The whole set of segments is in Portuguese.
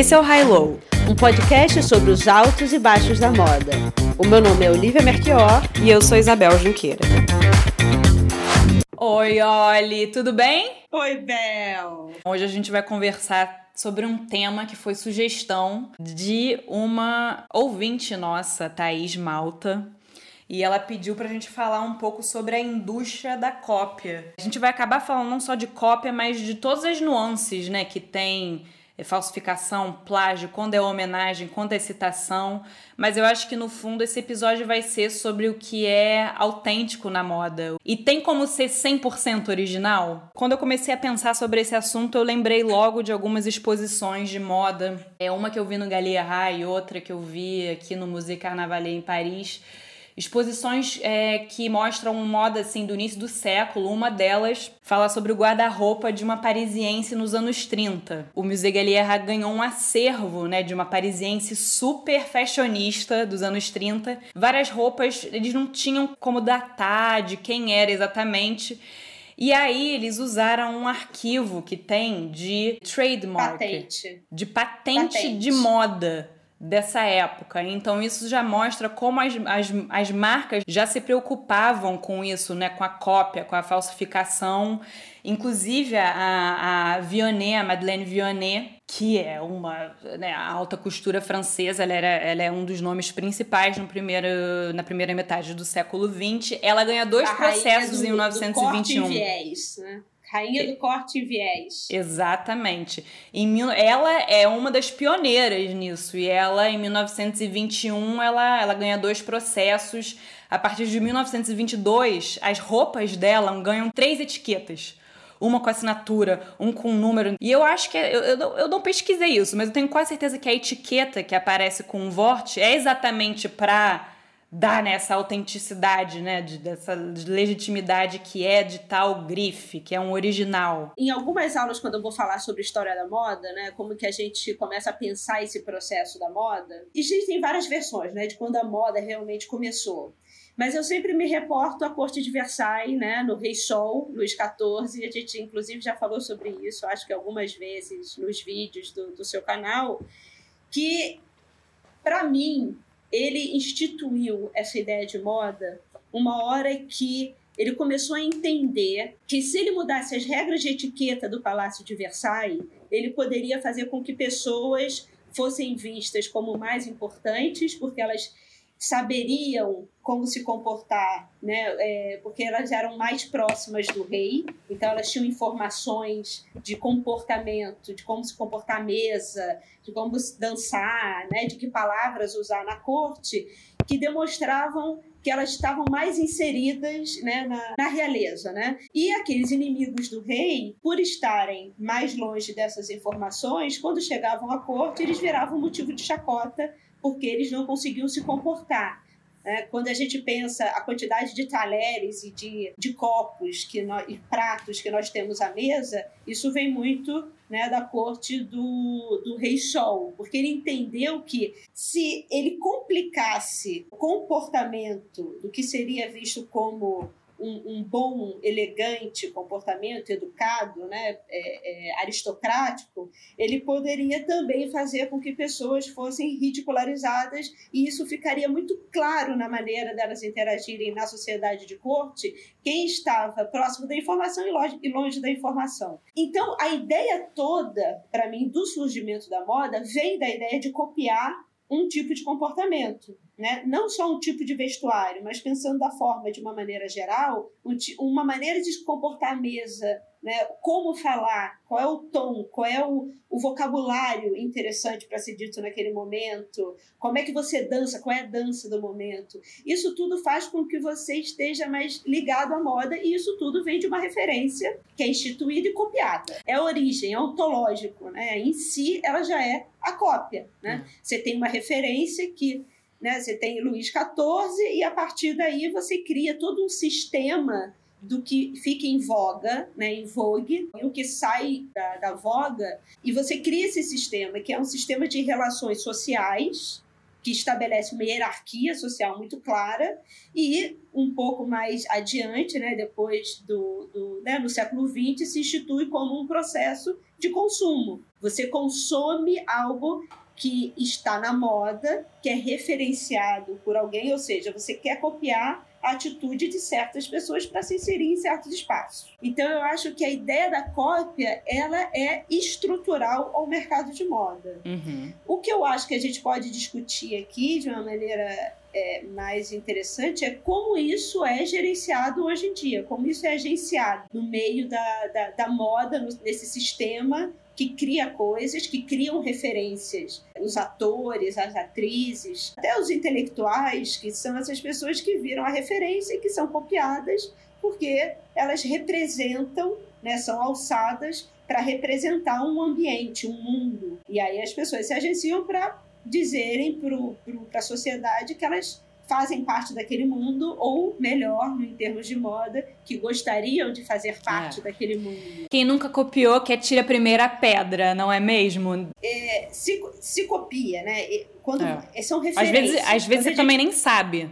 Esse é o High Low, um podcast sobre os altos e baixos da moda. O meu nome é Olivia Merchior e eu sou Isabel Junqueira. Oi, Oli, tudo bem? Oi, Bel. Hoje a gente vai conversar sobre um tema que foi sugestão de uma ouvinte nossa, Thaís Malta. E ela pediu pra gente falar um pouco sobre a indústria da cópia. A gente vai acabar falando não só de cópia, mas de todas as nuances, né, que tem é falsificação, plágio, quando é homenagem, quando é citação, mas eu acho que no fundo esse episódio vai ser sobre o que é autêntico na moda. E tem como ser 100% original? Quando eu comecei a pensar sobre esse assunto, eu lembrei logo de algumas exposições de moda. É uma que eu vi no Galliera e outra que eu vi aqui no Musée Carnavalet em Paris exposições é, que mostram moda assim do início do século. Uma delas fala sobre o guarda-roupa de uma parisiense nos anos 30. O Musée Galliera ganhou um acervo, né, de uma parisiense super fashionista dos anos 30. Várias roupas, eles não tinham como datar de quem era exatamente. E aí eles usaram um arquivo que tem de trademark, patente. de patente, patente. de moda dessa época. Então isso já mostra como as, as, as marcas já se preocupavam com isso, né? Com a cópia, com a falsificação. Inclusive a, a Vionnet, a Madeleine Vionnet, que é uma né, alta costura francesa, ela, era, ela é um dos nomes principais no primeiro, na primeira metade do século XX. Ela ganha dois a processos do, em 1921. Do viés, né? Rainha do corte e viés. Exatamente. Em, ela é uma das pioneiras nisso. E ela, em 1921, ela, ela ganha dois processos. A partir de 1922, as roupas dela ganham três etiquetas uma com assinatura, um com número. E eu acho que. É, eu, eu, eu não pesquisei isso, mas eu tenho quase certeza que a etiqueta que aparece com o Vort é exatamente para dar nessa autenticidade, né, de, dessa legitimidade que é de tal grife, que é um original. Em algumas aulas, quando eu vou falar sobre história da moda, né, como que a gente começa a pensar esse processo da moda, existem várias versões, né, de quando a moda realmente começou. Mas eu sempre me reporto à corte de Versailles, né, no Rei Sol, Luís XIV, a gente inclusive já falou sobre isso, acho que algumas vezes nos vídeos do, do seu canal, que para mim ele instituiu essa ideia de moda uma hora que ele começou a entender que se ele mudasse as regras de etiqueta do Palácio de Versailles, ele poderia fazer com que pessoas fossem vistas como mais importantes, porque elas saberiam como se comportar, né? É, porque elas eram mais próximas do rei, então elas tinham informações de comportamento, de como se comportar à mesa, de como dançar, né? De que palavras usar na corte, que demonstravam que elas estavam mais inseridas né, na, na, realeza. Né? E aqueles inimigos do rei, por estarem mais longe dessas informações, quando chegavam à corte, eles viravam motivo de chacota porque eles não conseguiam se comportar. Né? Quando a gente pensa a quantidade de talheres e de, de copos que nós, e pratos que nós temos à mesa, isso vem muito né, da corte do, do rei Sol, porque ele entendeu que se ele complicasse o comportamento do que seria visto como um, um, bom, elegante comportamento, educado, né, é, é, aristocrático, ele poderia também fazer com que pessoas fossem ridicularizadas e isso ficaria muito claro na maneira delas interagirem na sociedade de corte, quem estava próximo da informação e longe da informação. Então, a ideia toda, para mim, do surgimento da moda vem da ideia de copiar um tipo de comportamento né? não só um tipo de vestuário, mas pensando da forma de uma maneira geral, uma maneira de se comportar à mesa, né? como falar, qual é o tom, qual é o, o vocabulário interessante para ser dito naquele momento, como é que você dança, qual é a dança do momento. Isso tudo faz com que você esteja mais ligado à moda e isso tudo vem de uma referência que é instituída e copiada. É a origem, é ontológico. Né? Em si, ela já é a cópia. Né? Hum. Você tem uma referência que né? Você tem Luís XIV e a partir daí você cria todo um sistema do que fica em voga, né, em vogue, o que sai da, da voga, e você cria esse sistema, que é um sistema de relações sociais, que estabelece uma hierarquia social muito clara e um pouco mais adiante, né, depois do, do né, no século XX, se institui como um processo de consumo. Você consome algo que está na moda, que é referenciado por alguém, ou seja, você quer copiar a atitude de certas pessoas para se inserir em certos espaços. Então eu acho que a ideia da cópia ela é estrutural ao mercado de moda. Uhum. O que eu acho que a gente pode discutir aqui de uma maneira é, mais interessante é como isso é gerenciado hoje em dia, como isso é agenciado no meio da, da, da moda, no, nesse sistema que cria coisas, que criam referências. Os atores, as atrizes, até os intelectuais, que são essas pessoas que viram a referência e que são copiadas porque elas representam, né, são alçadas para representar um ambiente, um mundo. E aí as pessoas se agenciam para dizerem para a sociedade que elas fazem parte daquele mundo, ou melhor, em termos de moda, que gostariam de fazer parte é. daquele mundo. Quem nunca copiou quer tirar a primeira pedra, não é mesmo? É, se, se copia, né? Quando é. são referências. Às vezes, às vezes você gente... também nem sabe.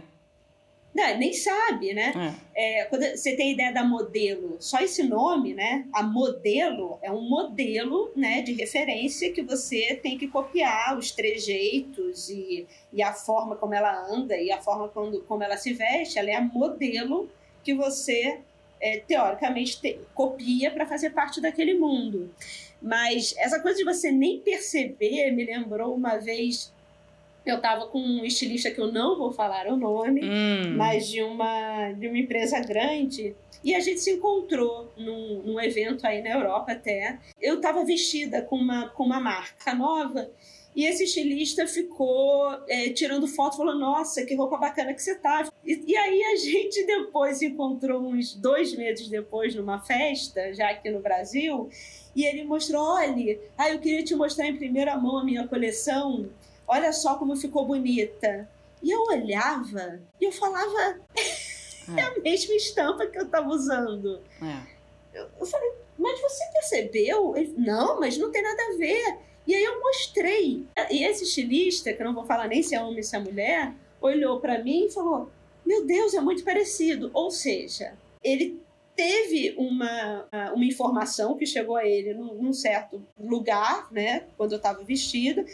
Não, nem sabe, né? É. É, quando você tem a ideia da modelo, só esse nome, né? A modelo é um modelo né, de referência que você tem que copiar os trejeitos e, e a forma como ela anda e a forma quando, como ela se veste. Ela é a modelo que você, é, teoricamente, te, copia para fazer parte daquele mundo. Mas essa coisa de você nem perceber me lembrou uma vez eu estava com um estilista que eu não vou falar o nome, hum. mas de uma, de uma empresa grande. E a gente se encontrou num, num evento aí na Europa até. Eu estava vestida com uma, com uma marca nova e esse estilista ficou é, tirando foto, falou: Nossa, que roupa bacana que você tá. E, e, aí a gente depois se encontrou uns dois meses depois numa festa, já aqui no Brasil, e ele mostrou: Olha, ah, eu queria te mostrar em primeira mão a minha coleção olha só como ficou bonita. E eu olhava e eu falava, é, é a mesma estampa que eu estava usando. É. Eu, eu, falei, mas você percebeu? Ele, não, mas não tem nada a ver. E aí eu mostrei. E esse estilista, que eu não vou falar nem se é homem ou se é mulher, olhou para mim e falou: Meu Deus, é muito parecido. Ou seja, ele teve uma, uma informação que chegou a ele num, num certo lugar, né, quando eu estava vestida,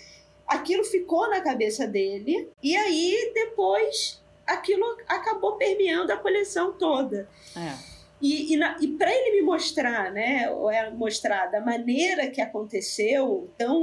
aquilo ficou na cabeça dele e aí depois aquilo acabou permeando a coleção toda. É. E, e, e para ele me mostrar, né, ou é mostrar da maneira que aconteceu, tão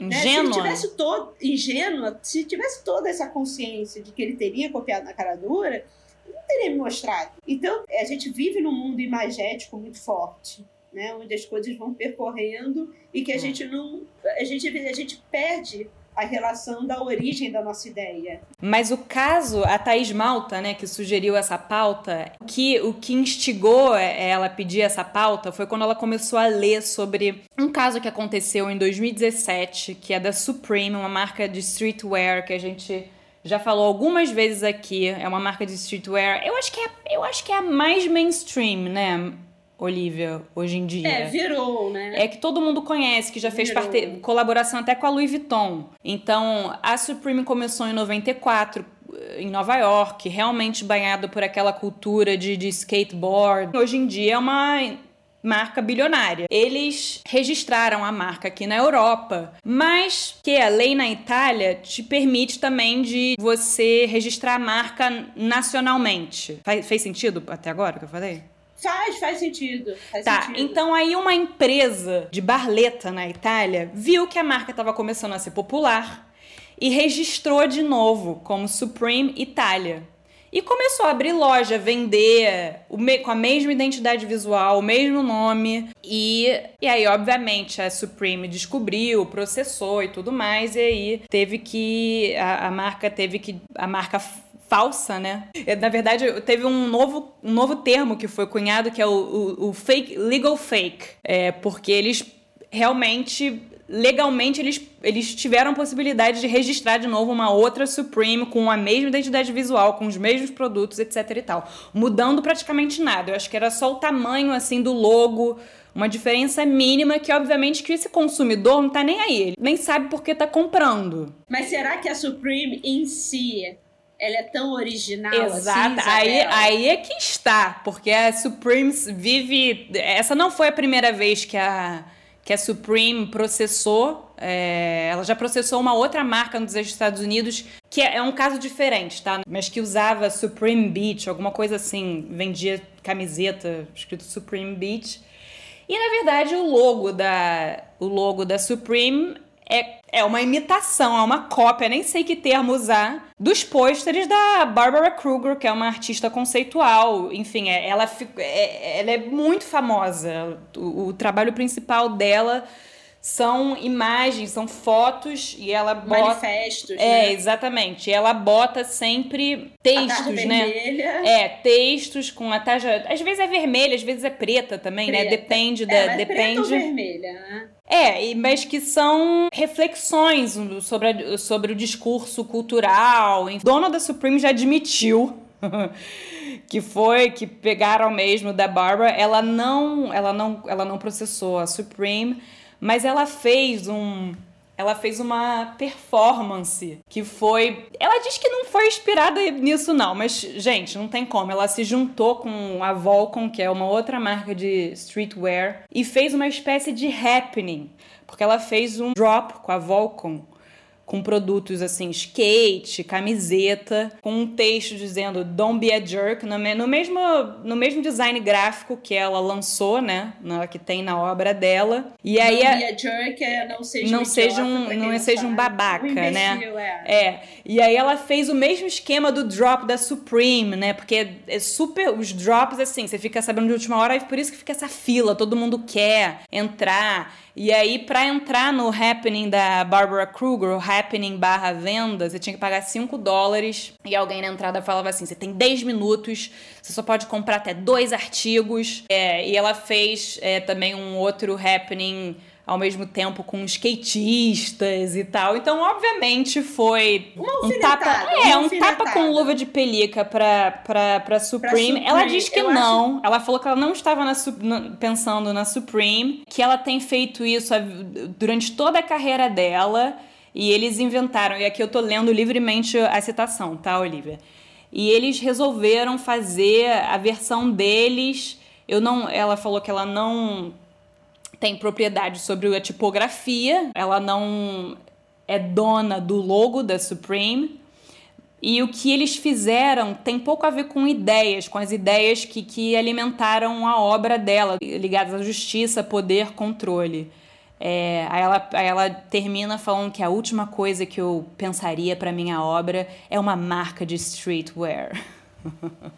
ingênua, né, se ele tivesse todo ingênua, se tivesse toda essa consciência de que ele teria copiado na cara dura, não teria me mostrado. Então, a gente vive num mundo imagético muito forte né? Onde as coisas vão percorrendo e que a hum. gente não. A gente, a gente perde a relação da origem da nossa ideia. Mas o caso, a Thaís Malta, né, que sugeriu essa pauta, que o que instigou ela a pedir essa pauta foi quando ela começou a ler sobre um caso que aconteceu em 2017, que é da Supreme, uma marca de streetwear que a gente já falou algumas vezes aqui. É uma marca de streetwear. Eu acho que é, eu acho que é a mais mainstream, né? Olivia, hoje em dia. É, virou, né? É que todo mundo conhece, que já fez parte, colaboração até com a Louis Vuitton. Então, a Supreme começou em 94, eh, em Nova York, realmente banhado por aquela cultura de, de skateboard. Hoje em dia é uma marca bilionária. Eles registraram a marca aqui na Europa, mas que a lei na Itália te permite também de você registrar a marca nacionalmente. Faz, fez sentido até agora o que eu falei? Faz, faz sentido. Faz tá, sentido. então aí uma empresa de barleta na Itália viu que a marca estava começando a ser popular e registrou de novo como Supreme Itália. E começou a abrir loja, vender com a mesma identidade visual, o mesmo nome. E, e aí, obviamente, a Supreme descobriu, processou e tudo mais. E aí teve que. A, a marca teve que. A marca falsa, né? É, na verdade, teve um novo, um novo termo que foi cunhado, que é o, o, o fake, legal fake. É, porque eles realmente legalmente eles, eles tiveram a possibilidade de registrar de novo uma outra Supreme com a mesma identidade visual, com os mesmos produtos, etc e tal, mudando praticamente nada. Eu acho que era só o tamanho assim do logo, uma diferença mínima que obviamente que esse consumidor não tá nem aí, ele nem sabe por que tá comprando. Mas será que a Supreme em si ela é tão original Exato. assim? Aí, aí é que está, porque a Supreme vive. Essa não foi a primeira vez que a, que a Supreme processou. É, ela já processou uma outra marca nos Estados Unidos, que é, é um caso diferente, tá? Mas que usava Supreme Beach, alguma coisa assim, vendia camiseta escrito Supreme Beach. E na verdade o logo da, o logo da Supreme é, é uma imitação, é uma cópia, nem sei que termo usar, dos pôsteres da Barbara Kruger, que é uma artista conceitual. Enfim, é, ela, é, ela é muito famosa. O, o trabalho principal dela são imagens, são fotos e ela bota. Manifestos. É, né? exatamente. E ela bota sempre textos, né? Vermelha. É, textos com a taja. Às vezes é vermelha, às vezes é preta também, né? Preta. Depende É, da. mas depende. preta ou vermelha, né? É, mas que são reflexões sobre, a- sobre o discurso cultural. Dona da Supreme já admitiu que foi que pegaram mesmo da Barbara. Ela não, ela não, ela não processou a Supreme, mas ela fez um ela fez uma performance que foi. Ela diz que não foi inspirada nisso, não, mas, gente, não tem como. Ela se juntou com a Volcom, que é uma outra marca de streetwear, e fez uma espécie de happening. Porque ela fez um drop com a Volcom com produtos assim, skate, camiseta, com um texto dizendo Don't be a jerk, no, me- no mesmo, no mesmo design gráfico que ela lançou, né? Na, que tem na obra dela. E aí não a- be a jerk é não seja não um seja um- não não seja um babaca, um né? imbecil, É. É, e aí ela fez o mesmo esquema do drop da Supreme, né? Porque é super. Os drops, assim, você fica sabendo de última hora, e por isso que fica essa fila, todo mundo quer entrar. E aí, pra entrar no happening da Barbara Kruger, o happening barra venda, você tinha que pagar 5 dólares. E alguém na entrada falava assim: você tem 10 minutos, você só pode comprar até dois artigos. É, e ela fez é, também um outro happening ao mesmo tempo com skatistas e tal. Então, obviamente, foi Uma um tapa. É, um tapa com luva de pelica pra, pra, pra, Supreme. Supreme, Ela diz que eu não. Ela falou que ela não estava na pensando na Supreme, que ela tem feito isso durante toda a carreira dela. E eles inventaram, e aqui eu tô lendo livremente a citação, tá, Olivia? E eles resolveram fazer a versão deles. Eu não, ela falou que ela não tem propriedade sobre a tipografia, ela não é dona do logo da Supreme. E o que eles fizeram tem pouco a ver com ideias, com as ideias que, que alimentaram a obra dela, ligadas à justiça, poder, controle. É, aí, ela, aí ela termina falando que a última coisa que eu pensaria para minha obra é uma marca de streetwear.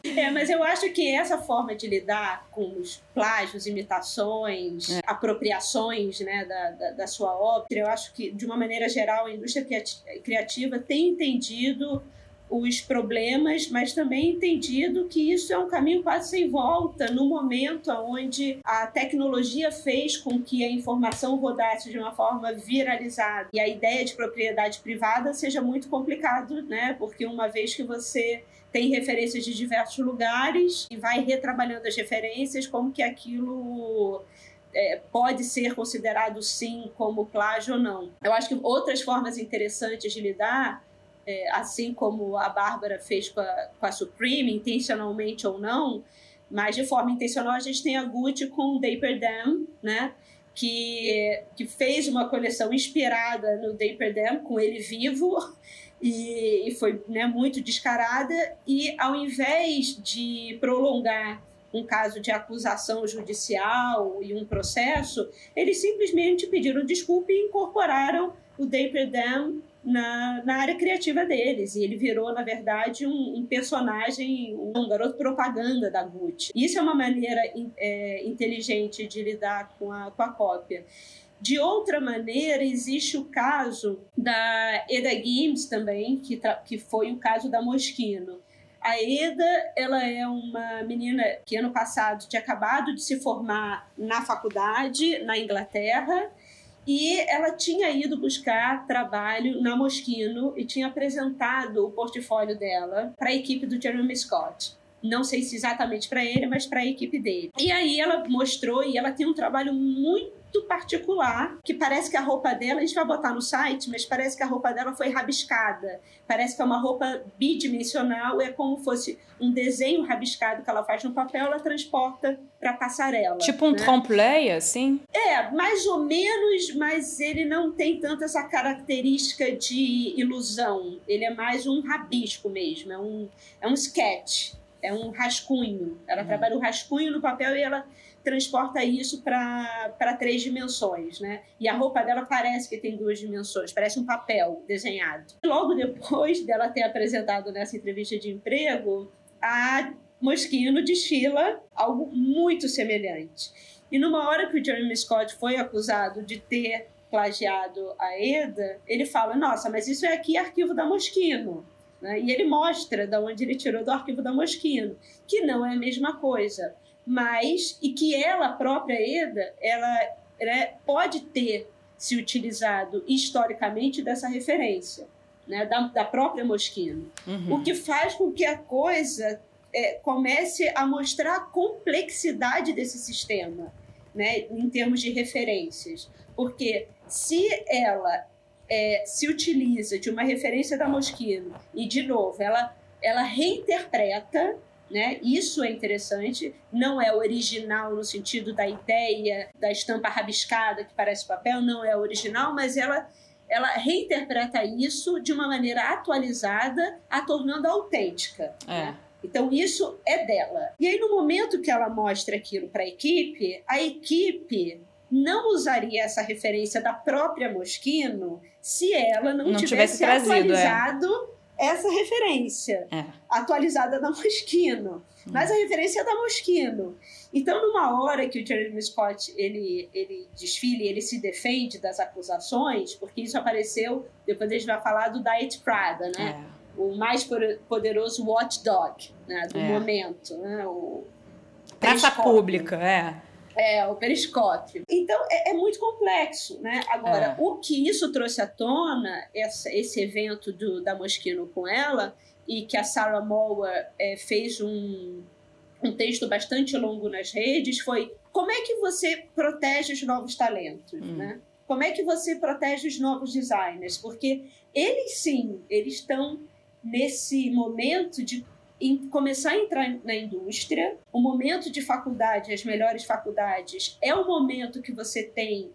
É, mas eu acho que essa forma de lidar com os plágios, imitações, É. apropriações né, da, da, da sua obra, eu acho que, de uma maneira geral, a indústria criati- criativa tem entendido os problemas, mas também entendido que isso é um caminho quase sem volta no momento onde a tecnologia fez com que a informação rodasse de uma forma viralizada e a ideia de propriedade privada seja muito complicado, né? Porque uma vez que você tem referências de diversos lugares e vai retrabalhando as referências, como que aquilo é, pode ser considerado sim como plágio ou não. Eu acho que outras formas interessantes de lidar, é, assim como a Bárbara fez com a, com a Supreme, intencionalmente ou não, mas de forma intencional a gente tem a Gucci com o Dapper Dan, né? Que, que fez uma coleção inspirada no Dapper Dan, com ele vivo, e, e foi né, muito descarada. E ao invés de prolongar um caso de acusação judicial e um processo, eles simplesmente pediram desculpa e incorporaram o Dapper Dan na, na área criativa deles. E ele virou, na verdade, um, um personagem, um garoto propaganda da Gucci. Isso é uma maneira é, inteligente de lidar com a, com a cópia. De outra maneira, existe o caso da Eda Gims também, que, que foi o caso da Moschino. A Eda, ela é uma menina que ano passado tinha acabado de se formar na faculdade, na Inglaterra, E ela tinha ido buscar trabalho na Moschino e tinha apresentado o portfólio dela para a equipe do Jeremy Scott. Não sei se exatamente para ele, mas para a equipe dele. E aí ela mostrou e ela tem um trabalho muito particular, que parece que a roupa dela, a gente vai botar no site, mas parece que a roupa dela foi rabiscada. Parece que é uma roupa bidimensional, é como fosse um desenho rabiscado que ela faz no papel, ela transporta para passarela. Tipo um né? trompe-l'œil, assim? É, mais ou menos, mas ele não tem tanto essa característica de ilusão. Ele é mais um rabisco mesmo, é um, é um sketch, é um rascunho. Ela hum. trabalha o rascunho no papel e ela transporta isso para três dimensões, né? E a roupa dela parece que tem duas dimensões, parece um papel desenhado. Logo depois dela ter apresentado nessa entrevista de emprego, a Moschino desfila algo muito semelhante. E numa hora que o Jeremy Scott foi acusado de ter plagiado a Eda, ele fala: Nossa, mas isso é aqui arquivo da Moschino. Né? E ele mostra de onde ele tirou do arquivo da Moschino, que não é a mesma coisa mas e que ela própria Eda ela, ela pode ter se utilizado historicamente dessa referência né, da, da própria Moschino, uhum. o que faz com que a coisa é, comece a mostrar a complexidade desse sistema, né, em termos de referências, porque se ela é, se utiliza de uma referência da Moschino e de novo ela ela reinterpreta né? Isso é interessante, não é original no sentido da ideia da estampa rabiscada que parece papel, não é original, mas ela ela reinterpreta isso de uma maneira atualizada, a tornando autêntica. É. Né? Então isso é dela. E aí no momento que ela mostra aquilo para a equipe, a equipe não usaria essa referência da própria Moschino se ela não, não tivesse, tivesse trazido, é. atualizado é essa referência é. atualizada da Moschino. Hum. Mas a referência é da Moschino. Então, numa hora que o Jeremy Scott ele, ele desfile, ele se defende das acusações, porque isso apareceu, depois a gente vai falar do Diet Prada, né? É. O mais poderoso watchdog né? do é. momento, né? O Praça pública, é. É, o periscópio. Então, é, é muito complexo, né? Agora, é. o que isso trouxe à tona, essa, esse evento do, da Moschino com ela, e que a Sarah Moore é, fez um, um texto bastante longo nas redes, foi como é que você protege os novos talentos, hum. né? Como é que você protege os novos designers? Porque eles sim, eles estão nesse momento de em começar a entrar na indústria. O momento de faculdade, as melhores faculdades, é o momento que você tem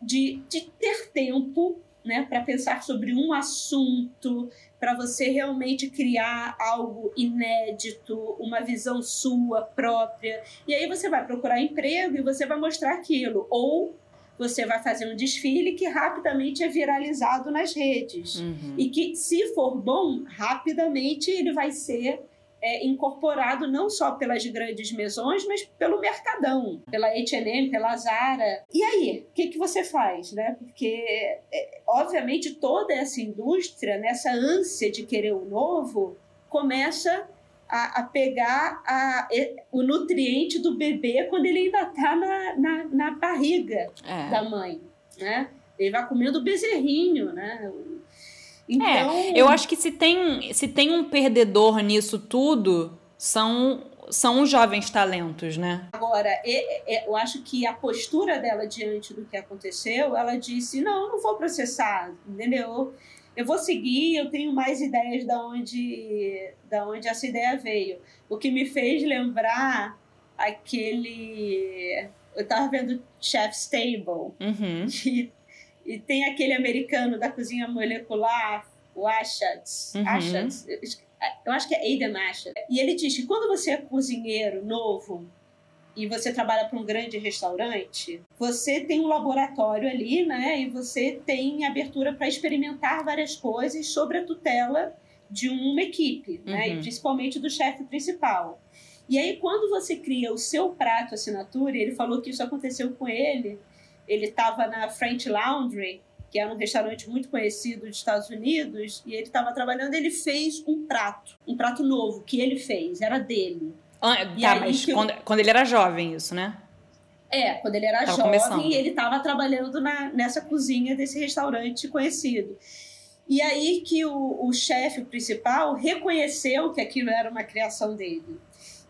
de, de ter tempo né, para pensar sobre um assunto, para você realmente criar algo inédito, uma visão sua própria. E aí você vai procurar emprego e você vai mostrar aquilo. Ou você vai fazer um desfile que rapidamente é viralizado nas redes. Uhum. E que, se for bom, rapidamente ele vai ser é, incorporado não só pelas grandes mesões, mas pelo mercadão, pela H&M, pela Zara. E aí, o que, que você faz, né? Porque, é, obviamente, toda essa indústria, nessa ânsia de querer o novo, começa a, a pegar a, o nutriente do bebê quando ele ainda está na, na, na, barriga é. da mãe, né? Ele vai comendo o bezerrinho, né? Então... É, eu acho que se tem, se tem um perdedor nisso tudo, são são os jovens talentos, né? Agora, eu acho que a postura dela diante do que aconteceu, ela disse: não, não vou processar, entendeu? Eu vou seguir, eu tenho mais ideias da onde, da onde essa ideia veio. O que me fez lembrar aquele. Eu tava vendo Chef's Table, uhum. e e tem aquele americano da cozinha molecular, o Ashatz. Uhum. Ashatz eu acho que é Aiden Ashatz. E ele diz que quando você é cozinheiro novo e você trabalha para um grande restaurante, você tem um laboratório ali, né? E você tem abertura para experimentar várias coisas sobre a tutela de uma equipe, uhum. né? E uhum. principalmente do chefe principal. E aí, quando você cria o seu prato assinatura, ele falou que isso aconteceu com ele ele estava na French Laundry, que é um restaurante muito conhecido dos Estados Unidos, e ele estava trabalhando, ele fez um prato, um prato novo que ele fez, era dele. Ah, tá, mas quando, eu... quando ele era jovem, isso, né? É, quando ele era Tava jovem começando. e ele estava trabalhando na, nessa cozinha desse restaurante conhecido. E aí que o, o chefe principal reconheceu que aquilo era uma criação dele.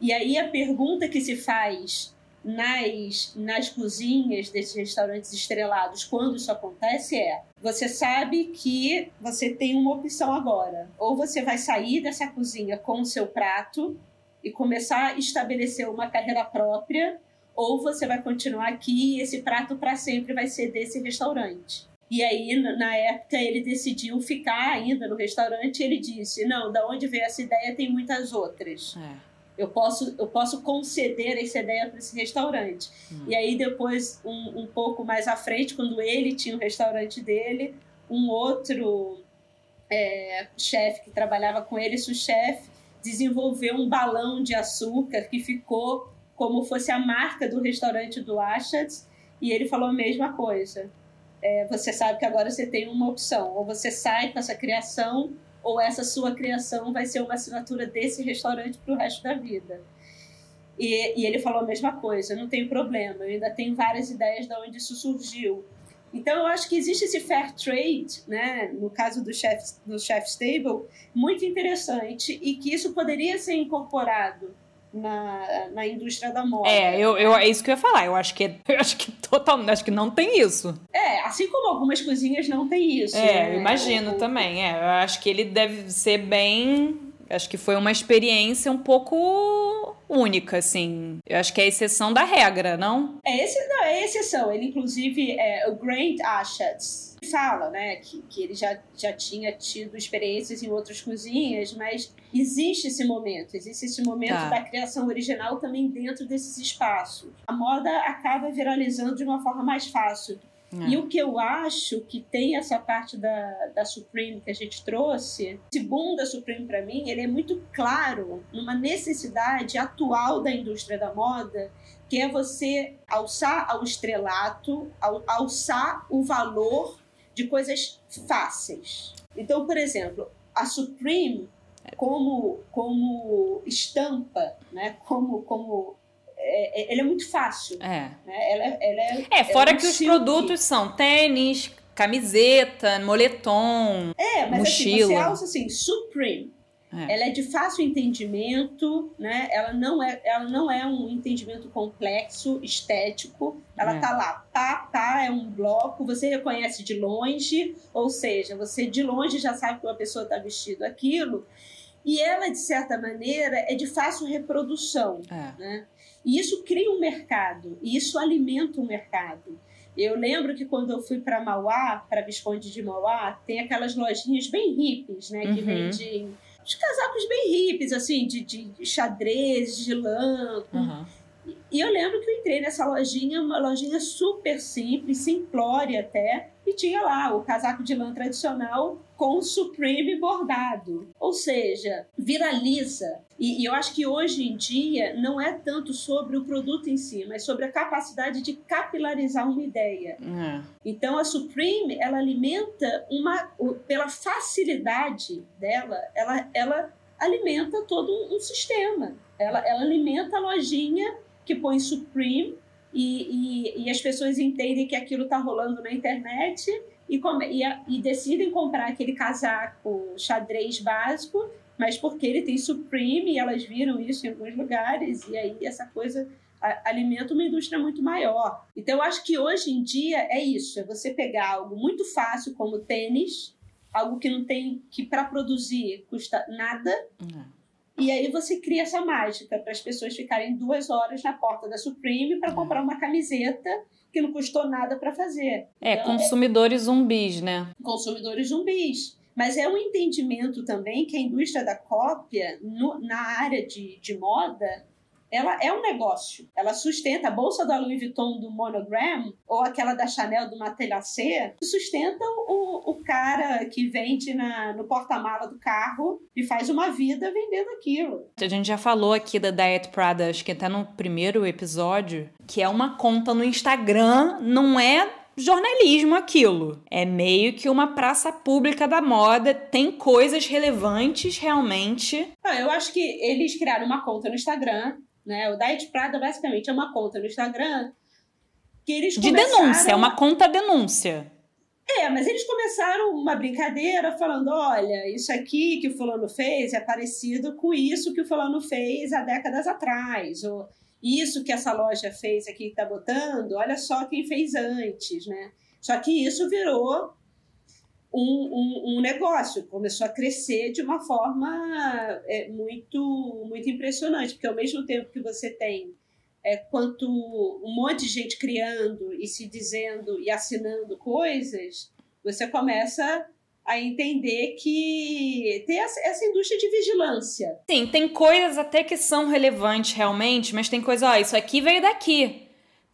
E aí a pergunta que se faz nas, nas cozinhas desses restaurantes estrelados quando isso acontece é: você sabe que você tem uma opção agora. Ou você vai sair dessa cozinha com o seu prato e começar a estabelecer uma carreira própria, ou você vai continuar aqui e esse prato para sempre vai ser desse restaurante. E aí, na época, ele decidiu ficar ainda no restaurante ele disse: Não, da onde veio essa ideia tem muitas outras. É. Eu posso, eu posso conceder essa ideia para esse restaurante. Hum. E aí, depois, um, um pouco mais à frente, quando ele tinha o restaurante dele, um outro é, chefe que trabalhava com ele, sous-chefe, desenvolveu um balão de açúcar que ficou como fosse a marca do restaurante do Ashatz. E ele falou a mesma coisa. É, você sabe que agora você tem uma opção. Ou você sai com essa criação, ou essa sua criação vai ser uma assinatura desse restaurante para o resto da vida. E, e, ele falou a mesma coisa, não tem problema, eu ainda tenho várias ideias de onde isso surgiu. Então eu acho que existe esse fair trade, né, no caso do chef, do chef stable, muito interessante e que isso poderia ser incorporado na, na indústria da moda. É, eu, eu, é isso que eu ia falar. Eu acho que é, eu acho que total, acho que não tem isso. É, assim como algumas cozinhas não tem isso. É, né? eu imagino o, também. É, eu acho que ele deve ser bem. Acho que foi uma experiência um pouco única, assim. Eu acho que é exceção da regra, não? É, esse, não, é exceção. Ele, inclusive, é o Grant Ashatz fala, né, que, que ele já, já tinha tido experiências em outras cozinhas, mas existe esse momento, existe esse momento Tá. da criação original também dentro desses espaços. A moda acaba viralizando de uma forma mais fácil. É. E o que eu acho que tem essa parte da, da Supreme que a gente trouxe, boom da Supreme para mim, ele é muito claro numa necessidade atual da indústria da moda, que é você alçar ao estrelato, al- alçar o valor de coisas fáceis. Então, por exemplo, a Supreme como como estampa, né? Como como é, é- ela é muito fácil, É. né? Ela, é- ela é É, fora um que os produtos são tênis, camiseta, moletom. É, mas assim, mochila. você alça assim, Supreme. É. Ela é de fácil entendimento, né? Ela não é, ela não é um entendimento complexo, estético. Ela É. tá lá, pá, pá, é um bloco, você reconhece de longe, ou seja, você de longe já sabe que uma pessoa está vestido aquilo. E ela, de certa maneira, é de fácil reprodução É. né? E isso cria um mercado, e isso alimenta um mercado. Eu lembro que quando eu fui para Mauá, para Visconde de Mauá, tem aquelas lojinhas bem hippies, né? Que Uhum. vendem os casacos bem hippies, assim, de, de, xadrez, de lã. Uhum. E eu lembro que eu entrei nessa lojinha, uma lojinha super simples, simplória até, tinha lá o casaco de lã tradicional com Supreme bordado. Ou seja, viraliza. E, e eu acho que hoje em dia não é tanto sobre o produto em si, mas sobre a capacidade de capilarizar uma ideia. É. Então a Supreme, ela alimenta uma o- pela facilidade dela, ela, ela alimenta todo um, um sistema. Ela, ela alimenta a lojinha que põe Supreme e, e, e as pessoas entendem que aquilo está rolando na internet e, come, e, e decidem comprar aquele casaco xadrez básico, mas porque ele tem Supreme e elas viram isso em alguns lugares e aí essa coisa alimenta uma indústria muito maior. Então, eu acho que hoje em dia é isso: é você pegar algo muito fácil como tênis, algo que não tem que para produzir custa nada. E aí você cria essa mágica para as pessoas ficarem duas horas na porta da Supreme para comprar uma camiseta que não custou nada para fazer. É, Então, consumidores zumbis, né? consumidores zumbis. Mas é um entendimento também que a indústria da cópia, no- na área de, de moda, ela é um negócio. Ela sustenta a bolsa da Louis Vuitton do Monogram ou aquela da Chanel do Matelassé, sustenta o, o cara que vende na, no porta-mala do carro e faz uma vida vendendo aquilo. A gente já falou aqui da Diet Prada, acho que até no primeiro episódio, que é uma conta no Instagram, não é jornalismo aquilo. É meio que uma praça pública da moda, tem coisas relevantes realmente. Ah, eu acho que eles criaram uma conta no Instagram, né? O Diet Prada basicamente é uma conta no Instagram que eles De denúncia, é uma conta denúncia. É, mas eles começaram uma brincadeira falando: olha, isso aqui que o fulano fez é parecido com isso que o fulano fez há décadas atrás. Ou isso que essa loja fez aqui que está botando, olha só quem fez antes, né? Só que isso virou um, um, um negócio, começou a crescer de uma forma é, muito, muito impressionante, porque ao mesmo tempo que você tem é, quanto um monte de gente criando e se dizendo e assinando coisas, você começa a entender que tem essa indústria de vigilância. Sim, tem coisas até que são relevantes realmente, mas tem coisa, ó, isso aqui veio daqui.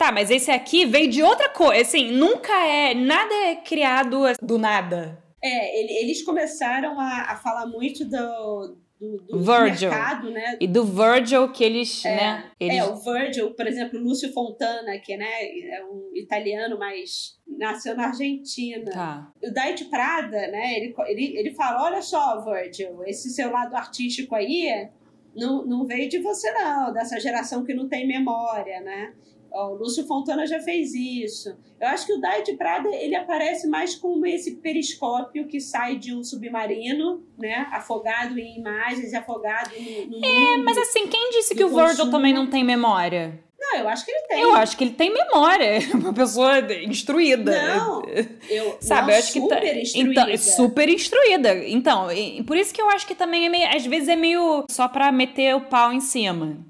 Tá, mas esse aqui veio de outra coisa. Assim, nunca é. Nada é criado do nada. É, eles começaram a, a falar muito do, do, do Virgil. mercado, né? E do Virgil que eles, é, né? Eles... É, o Virgil, por exemplo, Lúcio Fontana, que né, é um italiano, mas nasceu na Argentina. Tá. O Diet Prada, né? Ele, ele, ele fala: olha só, Virgil, esse seu lado artístico aí não, não veio de você, não, dessa geração que não tem memória, né? O Lúcio Fontana já fez isso. Eu acho que o Diet Prada ele aparece mais como esse periscópio que sai de um submarino, né? Afogado em imagens, afogado no, no É, mas assim, quem disse que o consumo. Virgil também não tem memória? Não, eu acho que ele tem. Eu acho que ele tem memória. Uma pessoa instruída. Não, eu, Sabe, não, eu acho super que tá, instruída. Então, super instruída. Então, por isso que eu acho que também é meio, às vezes é meio só pra meter o pau em cima.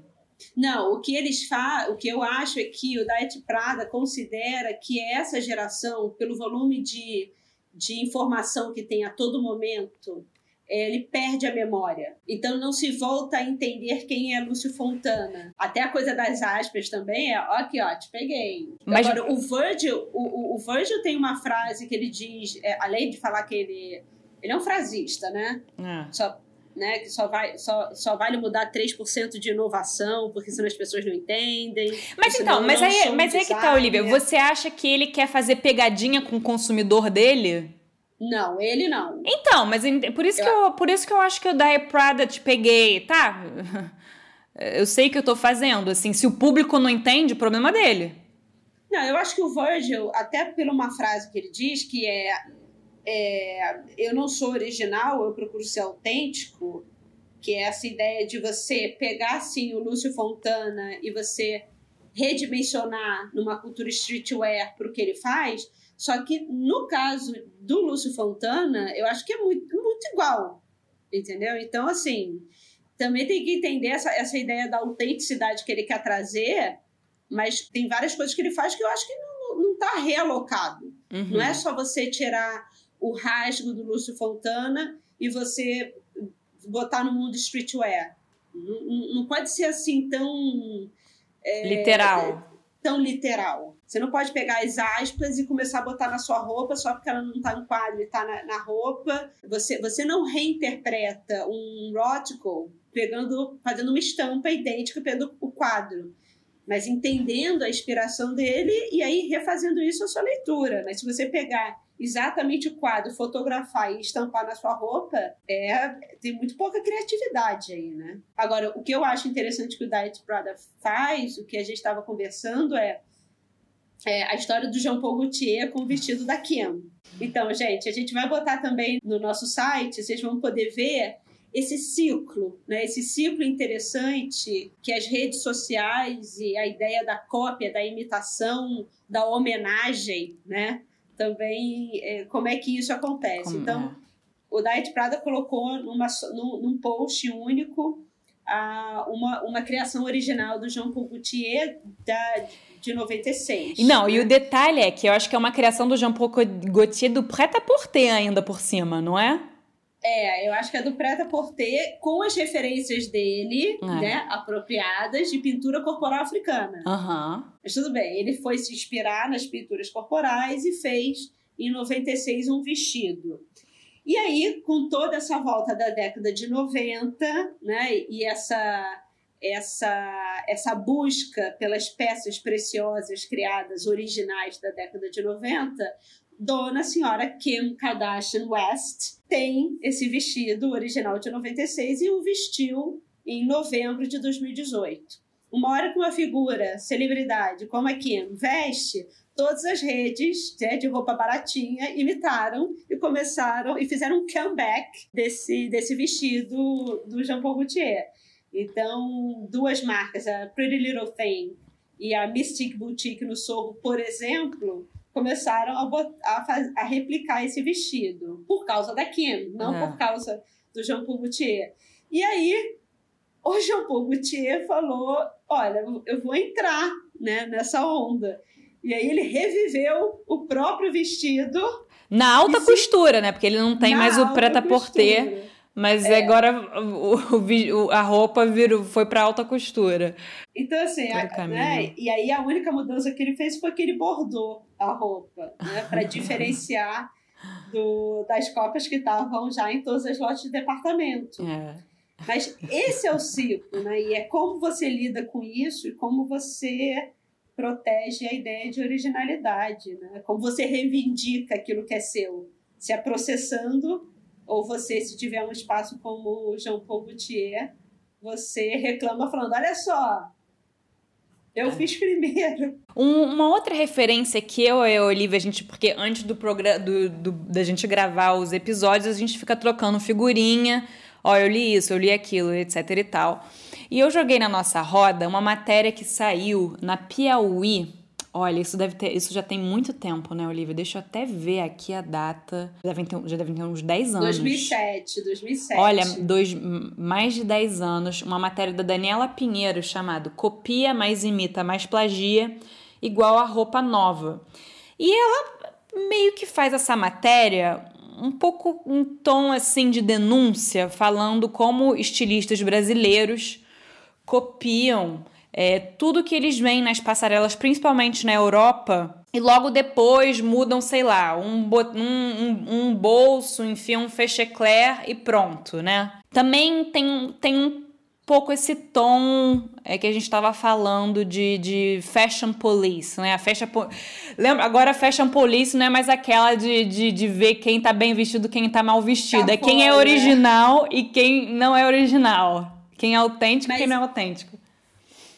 Não, o que eles fazem, o que eu acho é que o Diet Prada considera que essa geração, pelo volume de, de informação que tem a todo momento, é, ele perde a memória. Então não se volta a entender quem é Lúcio Fontana. Até a coisa das aspas também é, ó, aqui, ó, te peguei. Mas... Agora, o Virgil, o, o, Virgil tem uma frase que ele diz, é, além de falar que ele. Ele é um frasista, né? É. Só né, que só, vai, só, só vale mudar 3% de inovação, porque senão as pessoas não entendem. Mas então, mas aí, mas aí que tá, Olivia. Você acha que ele quer fazer pegadinha com o consumidor dele? Não, ele não. Então, mas por isso, eu... que, eu, por isso que eu acho que eu da Prada te peguei, tá? Eu sei que eu tô fazendo, assim, se o público não entende, o problema dele. Não, eu acho que o Virgil, até por uma frase que ele diz, que é é, eu não sou original, eu procuro ser autêntico, que é essa ideia de você pegar assim o Lúcio Fontana e você redimensionar numa cultura streetwear para o que ele faz. Só que no caso do Lúcio Fontana, eu acho que é muito, muito igual, entendeu? Então, assim, também tem que entender essa, essa ideia da autenticidade que ele quer trazer, mas tem várias coisas que ele faz que eu acho que não está realocado. Uhum. Não é só você tirar o rasgo do Lúcio Fontana e você botar no mundo streetwear. Não, não pode ser assim tão. É, literal. Tão literal. Você não pode pegar as aspas e começar a botar na sua roupa só porque ela não está no quadro e está na, na, roupa. Você, você não reinterpreta um Roticle pegando, fazendo uma estampa idêntica pelo o quadro mas entendendo a inspiração dele e aí refazendo isso a sua leitura. Mas se você pegar exatamente o quadro, fotografar e estampar na sua roupa, é, tem muito pouca criatividade aí, né? Agora, o que eu acho interessante que o Diet Prada faz, o que a gente estava conversando é, é, a história do Jean Paul Gaultier com o vestido da Kim. Então, gente, a gente vai botar também no nosso site, vocês vão poder ver esse ciclo, né? esse ciclo interessante que as redes sociais e a ideia da cópia, da imitação, da homenagem, né? Também é, como é que isso acontece. Como então, é? o Diet Prada colocou numa, num, num post único a, uma, uma criação original do Jean Paul Gaultier da, de 96. Não, né? e o detalhe é que eu acho que é uma criação do Jean Paul Gaultier do prêt-à-porter ainda por cima, não é? É, eu acho que é do prêt-à-porter com as referências dele, é. né, apropriadas de pintura corporal africana. Uhum. Mas tudo bem, ele foi se inspirar nas pinturas corporais e fez em 96 um vestido. E aí, com toda essa volta da década de 90, né, e essa essa essa busca pelas peças preciosas criadas originais da década de 90, dona senhora Kim Kardashian West tem esse vestido original de 96 e o vestiu em novembro de 2018. uma hora que uma figura, celebridade, como a Kim, veste, todas as redes né, de roupa baratinha imitaram e começaram e fizeram um comeback desse, desse vestido do Jean Paul Gaultier. Então, duas marcas, a Pretty Little Thing e a Mystic Boutique no Sorro, por exemplo, começaram a, botar, a, a, replicar esse vestido por causa da Kim, não é. por causa do Jean Paul Gaultier. E aí, o Jean Paul Gaultier falou: Olha, eu vou entrar né, nessa onda. E aí ele reviveu o próprio vestido. Na alta costura, né? Porque ele não tem mais o preta-porter. Mas é. agora o, o, a roupa virou, foi para alta costura. Então, assim, a, né? e aí a única mudança que ele fez foi que ele bordou a roupa, né? Para diferenciar do, das cópias que estavam já em todas as lojas de departamento. É. Mas esse é o ciclo, né? E é como você lida com isso e como você protege a ideia de originalidade, né? Como você reivindica aquilo que é seu, se é processando ou você, se tiver um espaço como o Jean Paul Gaultier, você reclama falando, olha só, eu é. fiz primeiro. Um, uma outra referência que eu e a Olivia, a gente, porque antes do programa do, do, da gente gravar os episódios, a gente fica trocando figurinha. Ó, eu li isso, eu li aquilo, etc e tal. E eu joguei na nossa roda uma matéria que saiu na Piauí. Olha, isso deve ter, isso já tem muito tempo, né, Olivia? Deixa eu até ver aqui a data. Já devem ter, já devem ter uns 10 anos. 2007, 2007. Olha, dois, mais de 10 anos. Uma matéria da Daniela Pinheiro chamado Copia mais imita mais plagia igual a roupa nova. E ela meio que faz essa matéria um pouco um tom assim de denúncia, falando como estilistas brasileiros copiam é, tudo que eles veem nas passarelas, principalmente na Europa, e logo depois mudam, sei lá, um, um, um bolso, enfiam um fechecler e pronto, né? Também tem, tem um pouco esse tom é, que a gente estava falando de, de fashion police, né? A fashion po... Lembra, agora a fashion police não é mais aquela de, de, de ver quem tá bem vestido quem tá mal vestido. Tá é quem é original e quem não é original. Quem é autêntico e quem não é autêntico.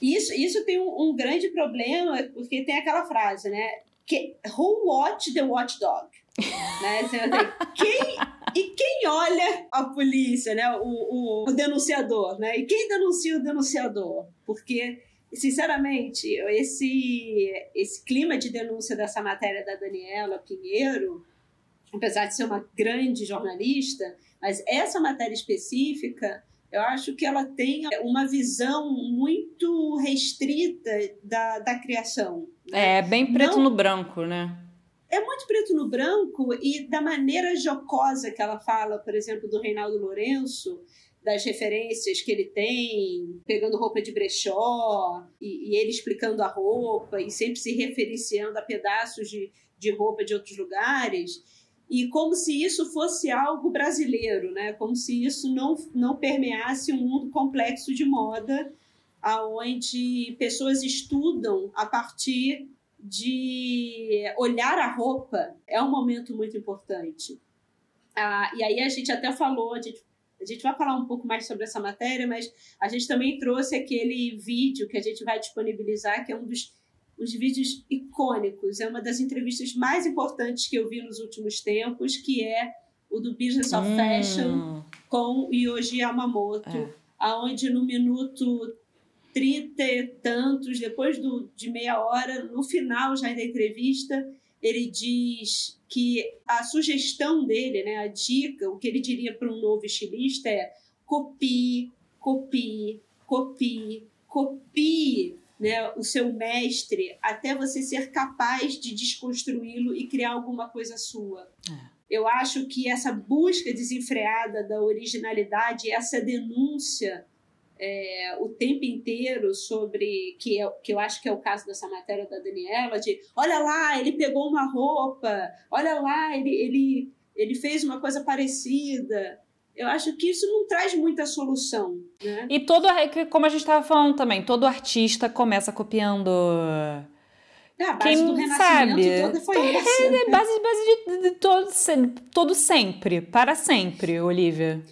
Isso, isso tem um, um, grande problema, porque tem aquela frase, né? Que, Who watch the watchdog? né? Quem, e quem olha a polícia, né? O, o, o, denunciador, né? E quem denuncia o denunciador? Porque, sinceramente, esse, esse clima de denúncia dessa matéria da Daniela Pinheiro, apesar de ser uma grande jornalista, mas essa matéria específica eu acho que ela tem uma visão muito restrita da, da criação. Né? É, bem preto Não, no branco, né? É muito preto no branco e da maneira jocosa que ela fala, por exemplo, do Reinaldo Lourenço, das referências que ele tem, pegando roupa de brechó e, e, ele explicando a roupa e sempre se referenciando a pedaços de, de roupa de outros lugares e como se isso fosse algo brasileiro, né? Como se isso não, não permeasse um mundo complexo de moda, aonde pessoas estudam a partir de olhar a roupa. É um momento muito importante. Ah, e aí a gente até falou, a gente, a gente vai falar um pouco mais sobre essa matéria, mas a gente também trouxe aquele vídeo que a gente vai disponibilizar, que é um dos os vídeos icônicos. É uma das entrevistas mais importantes que eu vi nos últimos tempos, que é o do Business of hum. Fashion com Yoji Yamamoto, é. aonde no minuto trinta e tantos, depois do, de meia hora, no final já da entrevista, ele diz que a sugestão dele, né, a dica, o que ele diria para um novo estilista é copie, copie, copie, copie né, o seu mestre até você ser capaz de desconstruí-lo e criar alguma coisa sua. É. Eu acho que essa busca desenfreada da originalidade, essa denúncia é, o tempo inteiro sobre que, é, que eu acho que é o caso dessa matéria da Daniela de olha lá ele pegou uma roupa olha lá ele ele, ele fez uma coisa parecida eu acho que isso não traz muita solução. Né? E todo, como a gente estava falando também, todo artista começa copiando. É, a base Quem do renascimento sabe? toda foi todo, essa. É base, base de, de, de todo, todo sempre, para sempre, Olivia.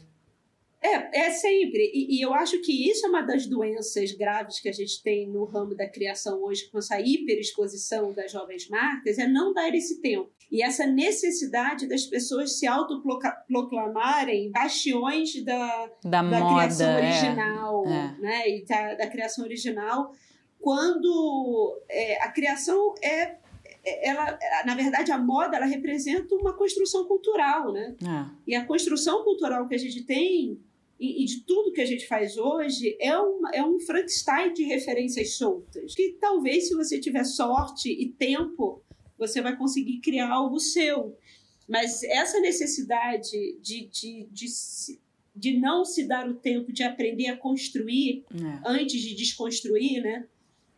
É, é sempre. E, e, eu acho que isso é uma das doenças graves que a gente tem no ramo da criação hoje, com essa hiperexposição das jovens marcas, é não dar esse tempo. E essa necessidade das pessoas se autoproclamarem bastiões da, da, da moda, criação é. original, é. né? E da, da, criação original, quando é, a criação é ela, na verdade, a moda ela representa uma construção cultural, né? É. E a construção cultural que a gente tem e, e, de tudo que a gente faz hoje é, uma, é um Frankenstein de referências soltas. Que talvez, se você tiver sorte e tempo, você vai conseguir criar algo seu. Mas essa necessidade de, de, de, de não se dar o tempo de aprender a construir é. antes de desconstruir, né?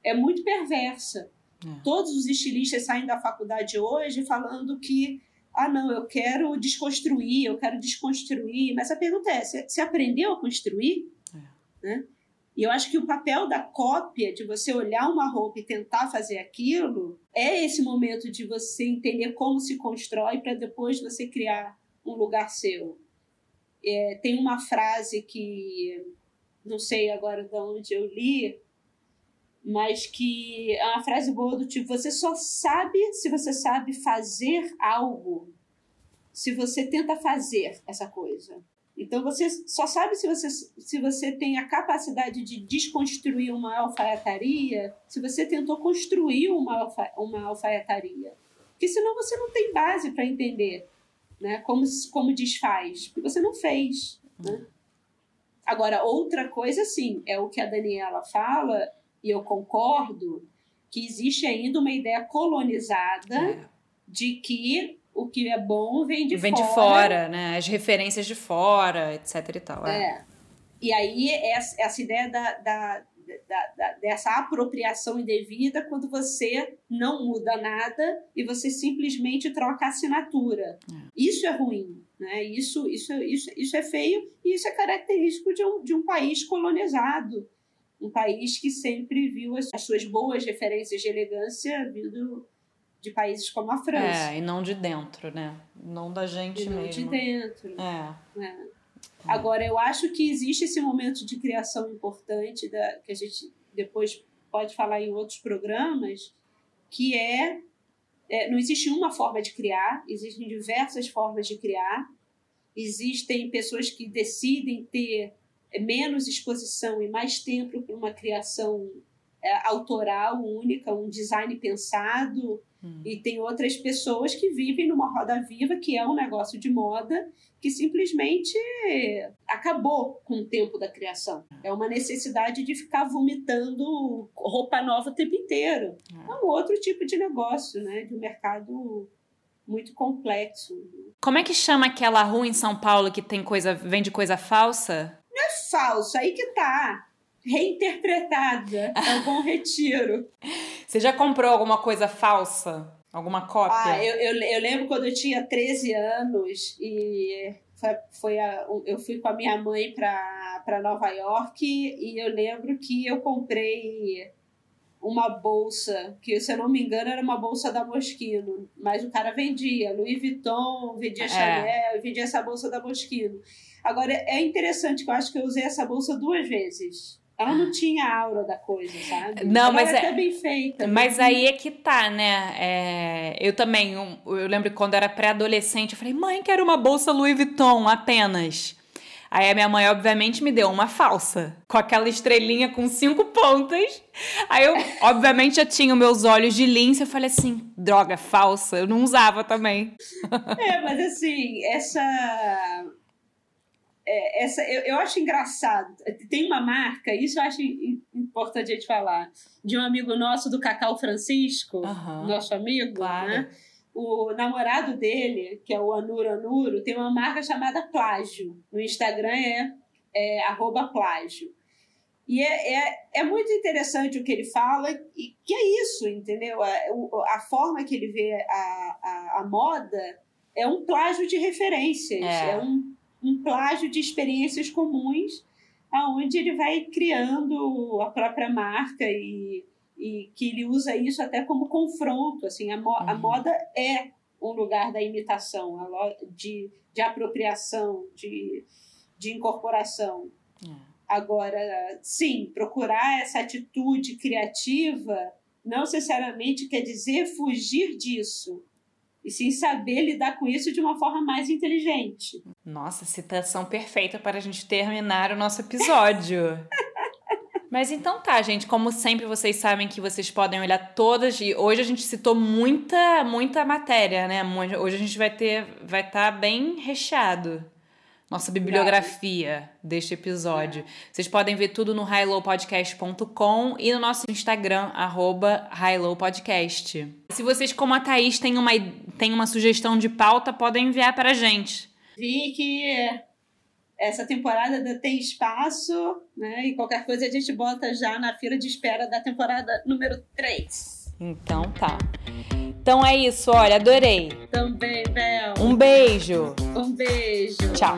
É muito perversa. É. Todos os estilistas saem da faculdade hoje falando que ah, não, eu quero desconstruir, eu quero desconstruir. Mas a pergunta é: você aprendeu a construir? É. Né? E eu acho que o papel da cópia, de você olhar uma roupa e tentar fazer aquilo, é esse momento de você entender como se constrói para depois você criar um lugar seu. É, tem uma frase que não sei agora de onde eu li, mas que é uma frase boa do tipo: você só sabe se você sabe fazer algo se você tenta fazer essa coisa. Então você só sabe se você, se você tem a capacidade de desconstruir uma alfaiataria se você tentou construir uma, alfa, uma alfaiataria. Porque senão você não tem base para entender né, como, como desfaz, porque você não fez. Né? Agora, outra coisa, sim, é o que a Daniela fala, e eu concordo que existe ainda uma ideia colonizada é. de que o que é bom vem de vem fora. Vem de fora, né? As referências de fora, etc e tal. É. é. E aí, essa, essa ideia da, da, da, dessa apropriação indevida quando você não muda nada e você simplesmente troca a assinatura. É. Isso é ruim. Né? Isso, isso, isso, isso é feio e isso é característico de um, de um país colonizado um país que sempre viu as, as suas boas referências de elegância vindo de países como a França. É, e não de dentro, né? Não da gente e não mesmo. de dentro. É. é. Agora, eu acho que existe esse momento de criação importante da, que a gente depois pode falar em outros programas, que é, é não existe uma forma de criar, existem diversas formas de criar. Existem pessoas que decidem ter é menos exposição e mais tempo para uma criação é, autoral única, um design pensado. Hum. E tem outras pessoas que vivem numa roda viva, que é um negócio de moda, que simplesmente acabou com o tempo da criação. É uma necessidade de ficar vomitando roupa nova o tempo inteiro. É, é um outro tipo de negócio, né? De um mercado muito complexo. Como é que chama aquela rua em São Paulo que tem coisa, vende coisa falsa? Não é falso, aí que tá. Reinterpretada. É um bom retiro. Você já comprou alguma coisa falsa? Alguma cópia? Ah, eu, eu, eu lembro quando eu tinha 13 anos e foi, foi a, eu fui com a minha mãe para Nova York e eu lembro que eu comprei uma bolsa, que se eu não me engano era uma bolsa da Moschino, mas o cara vendia Louis Vuitton, vendia é. Chanel, vendia essa bolsa da Moschino. Agora, é interessante que eu acho que eu usei essa bolsa duas vezes. Ela não tinha a aura da coisa, sabe? Não, Ela mas era é, até bem feita. Mas aí é que tá, né? É, eu também, eu lembro que quando eu era pré-adolescente, eu falei, mãe, quero uma bolsa Louis Vuitton apenas. Aí a minha mãe, obviamente, me deu uma falsa, com aquela estrelinha com cinco pontas. Aí eu, obviamente, já tinha meus olhos de lince. Eu falei assim: droga, falsa. Eu não usava também. É, mas assim, essa é, essa, eu, eu acho engraçado. Tem uma marca, isso eu acho importante a gente falar, de um amigo nosso do Cacau Francisco, uhum, nosso amigo, claro. né? O namorado dele, que é o Anuro Anuro, tem uma marca chamada Plágio. No Instagram é, é arroba plágio. E é, é, é, muito interessante o que ele fala, e que é isso, entendeu? A, a forma que ele vê a, a, a moda é um plágio de referências, é, é um um plágio de experiências comuns, aonde ele vai criando a própria marca e, e que ele usa isso até como confronto. Assim, a, mo uhum. a moda é um lugar da imitação, de, de apropriação, de, de incorporação. É. Agora, sim, procurar essa atitude criativa não necessariamente quer dizer fugir disso, e sim saber lidar com isso de uma forma mais inteligente. Nossa, citação perfeita para a gente terminar o nosso episódio. Mas então tá, gente. Como sempre, vocês sabem que vocês podem olhar todas. E hoje a gente citou muita, muita matéria, né? Hoje a gente vai ter. Vai estar tá bem recheado. Nossa bibliografia deste episódio. É. Vocês podem ver tudo no highlowpodcast.com e no nosso Instagram, arroba highlowpodcast. Se vocês, como a Thaís, têm uma, têm uma sugestão de pauta, podem enviar para a gente. Vi que essa temporada ainda tem espaço, né? E qualquer coisa a gente bota já na fila de espera da temporada número 3. Então tá. Então é isso, olha, adorei. Também, Bel. Um beijo. Um beijo. Tchau.